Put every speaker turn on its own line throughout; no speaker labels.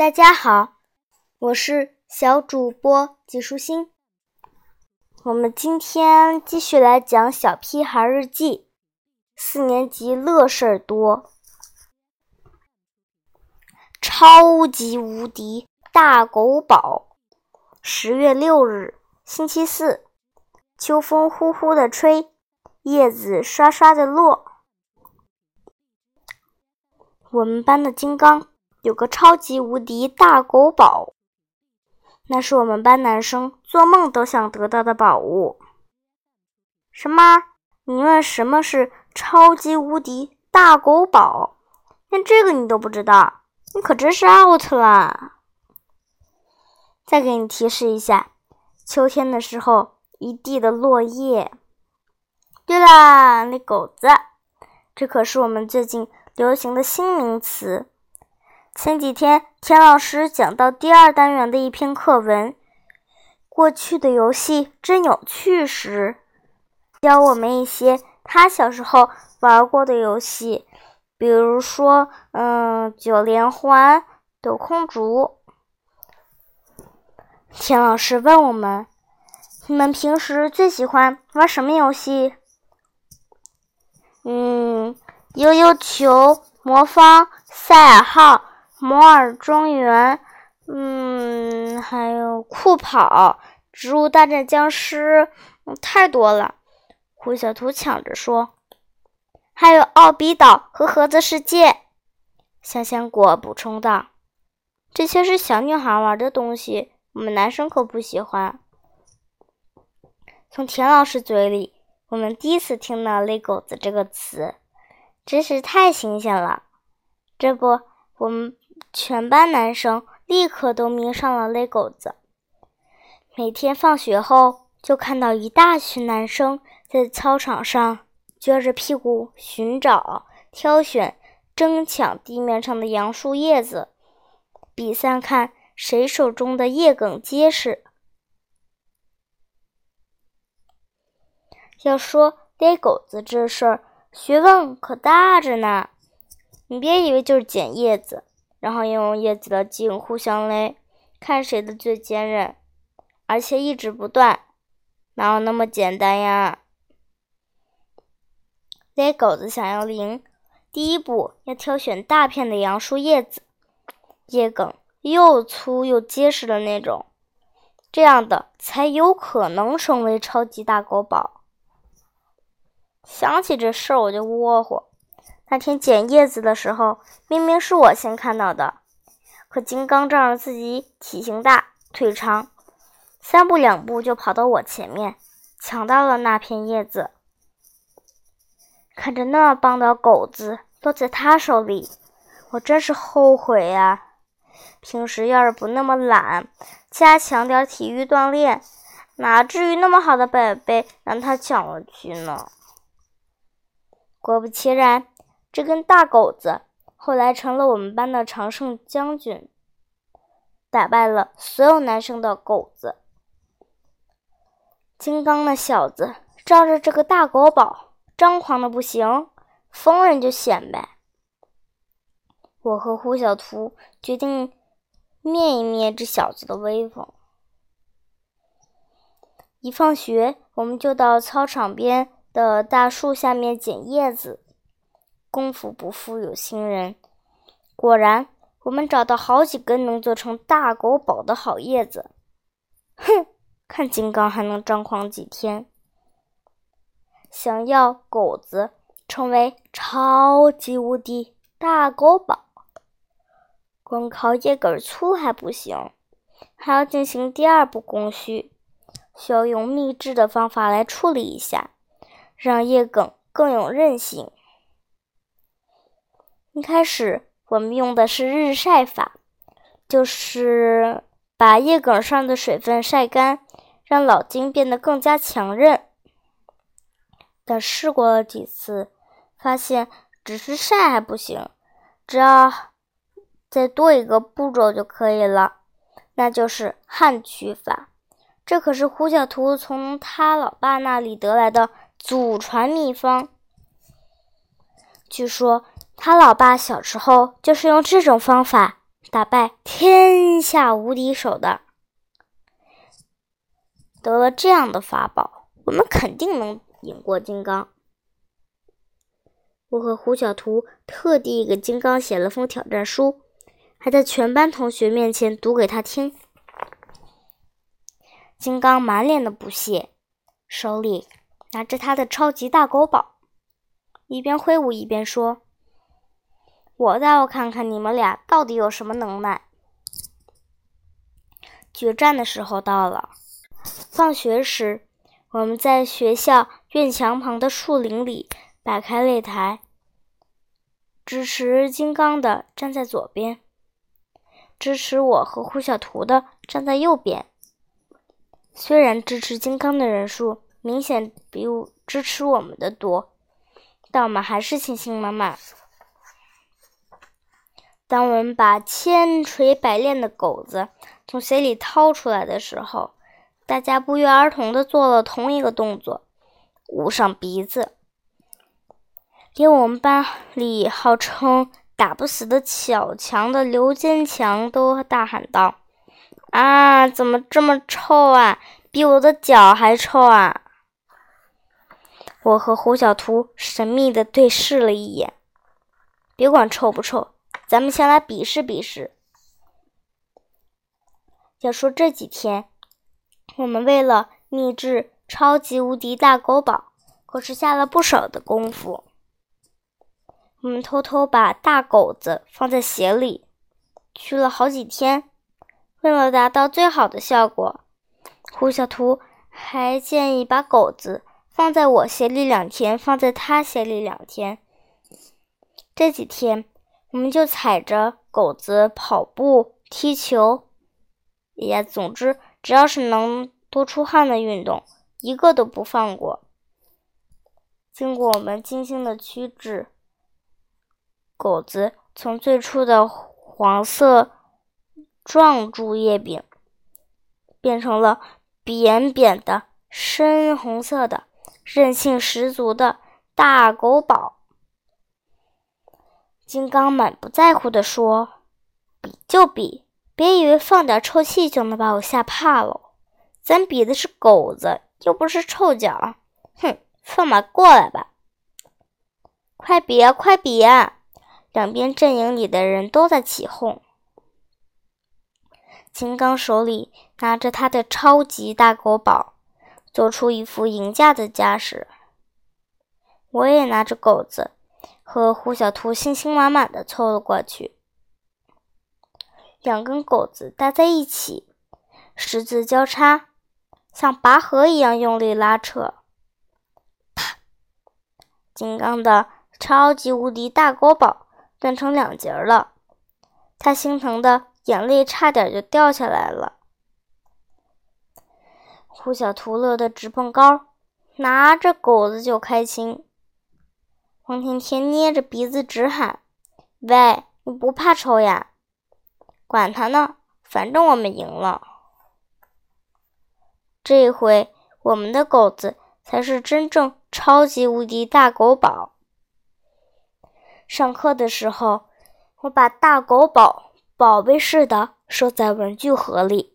大家好，我是小主播季舒心。我们今天继续来讲《小屁孩日记》，四年级乐事儿多，超级无敌大狗宝。十月六日，星期四，秋风呼呼的吹，叶子刷刷的落。我们班的金刚有个超级无敌大狗宝，那是我们班男生做梦都想得到的宝物。什么？你问什么是超级无敌大狗宝？连这个你都不知道，你可真是 out 了！再给你提示一下，秋天的时候一地的落叶。对啦，那狗子，这可是我们最近。流行的新名词。前几天，田老师讲到第二单元的一篇课文《过去的游戏真有趣》时，教我们一些他小时候玩过的游戏，比如说，嗯，九连环、抖空竹。田老师问我们：“你们平时最喜欢玩什么游戏？”嗯。悠悠球、魔方、赛尔号、摩尔庄园，嗯，还有酷跑、植物大战僵尸，太多了。胡小图抢着说：“还有奥比岛和盒子世界。”香香果补充道：“这些是小女孩玩的东西，我们男生可不喜欢。”从田老师嘴里，我们第一次听到“勒狗子”这个词。真是太新鲜了！这不，我们全班男生立刻都迷上了勒狗子。每天放学后，就看到一大群男生在操场上撅着屁股寻找、挑选、争抢地面上的杨树叶子，比赛看谁手中的叶梗结实。要说勒狗子这事儿，学问可大着呢！你别以为就是捡叶子，然后用叶子的茎互相勒，看谁的最坚韧，而且一直不断，哪有那么简单呀？勒狗子想要赢，第一步要挑选大片的杨树叶子，叶梗又粗又结实的那种，这样的才有可能成为超级大狗宝。想起这事儿我就窝火。那天捡叶子的时候，明明是我先看到的，可金刚仗着自己体型大、腿长，三步两步就跑到我前面，抢到了那片叶子。看着那么棒的狗子落在他手里，我真是后悔呀！平时要是不那么懒，加强点体育锻炼，哪至于那么好的宝贝让他抢了去呢？果不其然，这根大狗子后来成了我们班的常胜将军，打败了所有男生的狗子。金刚那小子仗着这个大狗宝，张狂的不行，逢人就显摆。我和胡小图决定灭一灭这小子的威风。一放学，我们就到操场边。的大树下面捡叶子，功夫不负有心人，果然，我们找到好几根能做成大狗宝的好叶子。哼，看金刚还能张狂几天！想要狗子成为超级无敌大狗宝，光靠叶梗粗还不行，还要进行第二步工序，需要用秘制的方法来处理一下。让叶梗更有韧性。一开始我们用的是日晒法，就是把叶梗上的水分晒干，让老茎变得更加强韧。但试过了几次，发现只是晒还不行，只要再多一个步骤就可以了，那就是旱取法。这可是胡小图从他老爸那里得来的。祖传秘方，据说他老爸小时候就是用这种方法打败天下无敌手的。得了这样的法宝，我们肯定能赢过金刚。我和胡小图特地给金刚写了封挑战书，还在全班同学面前读给他听。金刚满脸的不屑，手里拿着他的超级大狗宝，一边挥舞一边说：“我倒要看看你们俩到底有什么能耐。”决战的时候到了。放学时，我们在学校院墙旁的树林里。摆开擂台，支持金刚的站在左边，支持我和胡小图的站在右边。虽然支持金刚的人数明显比支持我们的多，但我们还是信心满满。当我们把千锤百炼的狗子从鞋里掏出来的时候，大家不约而同的做了同一个动作，捂上鼻子。连我们班里号称打不死的小强的刘坚强都大喊道：“啊，怎么这么臭啊？比我的脚还臭啊！”我和胡小图神秘的对视了一眼，别管臭不臭，咱们先来比试比试。要说这几天，我们为了秘制超级无敌大狗宝，可是下了不少的功夫。我们偷偷把大狗子放在鞋里，去了好几天。为了达到最好的效果，胡小图还建议把狗子放在我鞋里两天，放在他鞋里两天。这几天，我们就踩着狗子跑步、踢球，也总之只要是能多出汗的运动，一个都不放过。经过我们精心的驱治。狗子从最初的黄色状柱叶柄，变成了扁扁的深红色的、韧性十足的大狗宝。金刚满不在乎地说：“比就比，别以为放点臭气就能把我吓怕了。咱比的是狗子，又不是臭脚。哼，放马过来吧！快比啊，快比啊！”两边阵营里的人都在起哄。金刚手里拿着他的超级大狗宝，做出一副赢家的架势。我也拿着狗子，和胡小图信心满满的凑了过去。两根狗子搭在一起，十字交叉，像拔河一样用力拉扯。啪！金刚的超级无敌大狗宝。断成两截了，他心疼的眼泪差点就掉下来了。胡小图乐得直蹦高，拿着狗子就开心。王甜甜捏着鼻子直喊：“喂，你不怕臭呀？管他呢，反正我们赢了。这回我们的狗子才是真正超级无敌大狗宝。”上课的时候，我把大狗宝宝贝似的收在文具盒里，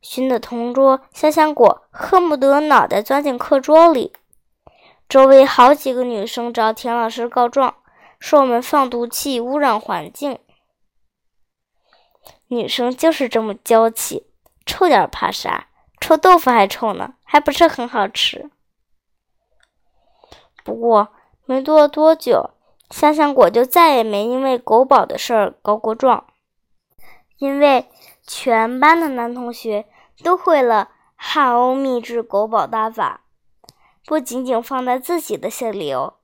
熏得同桌香香果恨不得脑袋钻进课桌里。周围好几个女生找田老师告状，说我们放毒气污染环境。女生就是这么娇气，臭点怕啥？臭豆腐还臭呢，还不是很好吃。不过没过多久。香香果就再也没因为狗宝的事儿告过状，因为全班的男同学都会了汉欧秘制狗宝大法，不仅仅放在自己的心里哦，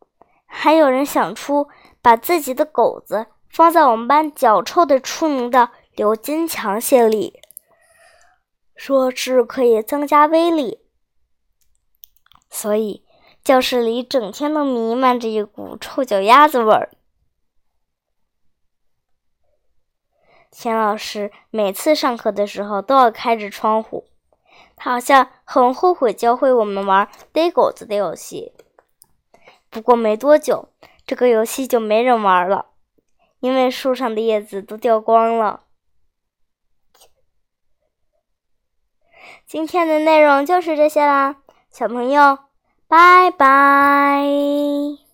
还有人想出把自己的狗子放在我们班脚臭的出名的刘金强心里，说是可以增加威力，所以。教室里整天都弥漫着一股臭脚丫子味儿。钱老师每次上课的时候都要开着窗户，他好像很后悔教会我们玩逮狗子的游戏，不过没多久，这个游戏就没人玩了，因为树上的叶子都掉光了。今天的内容就是这些啦，小朋友，拜拜。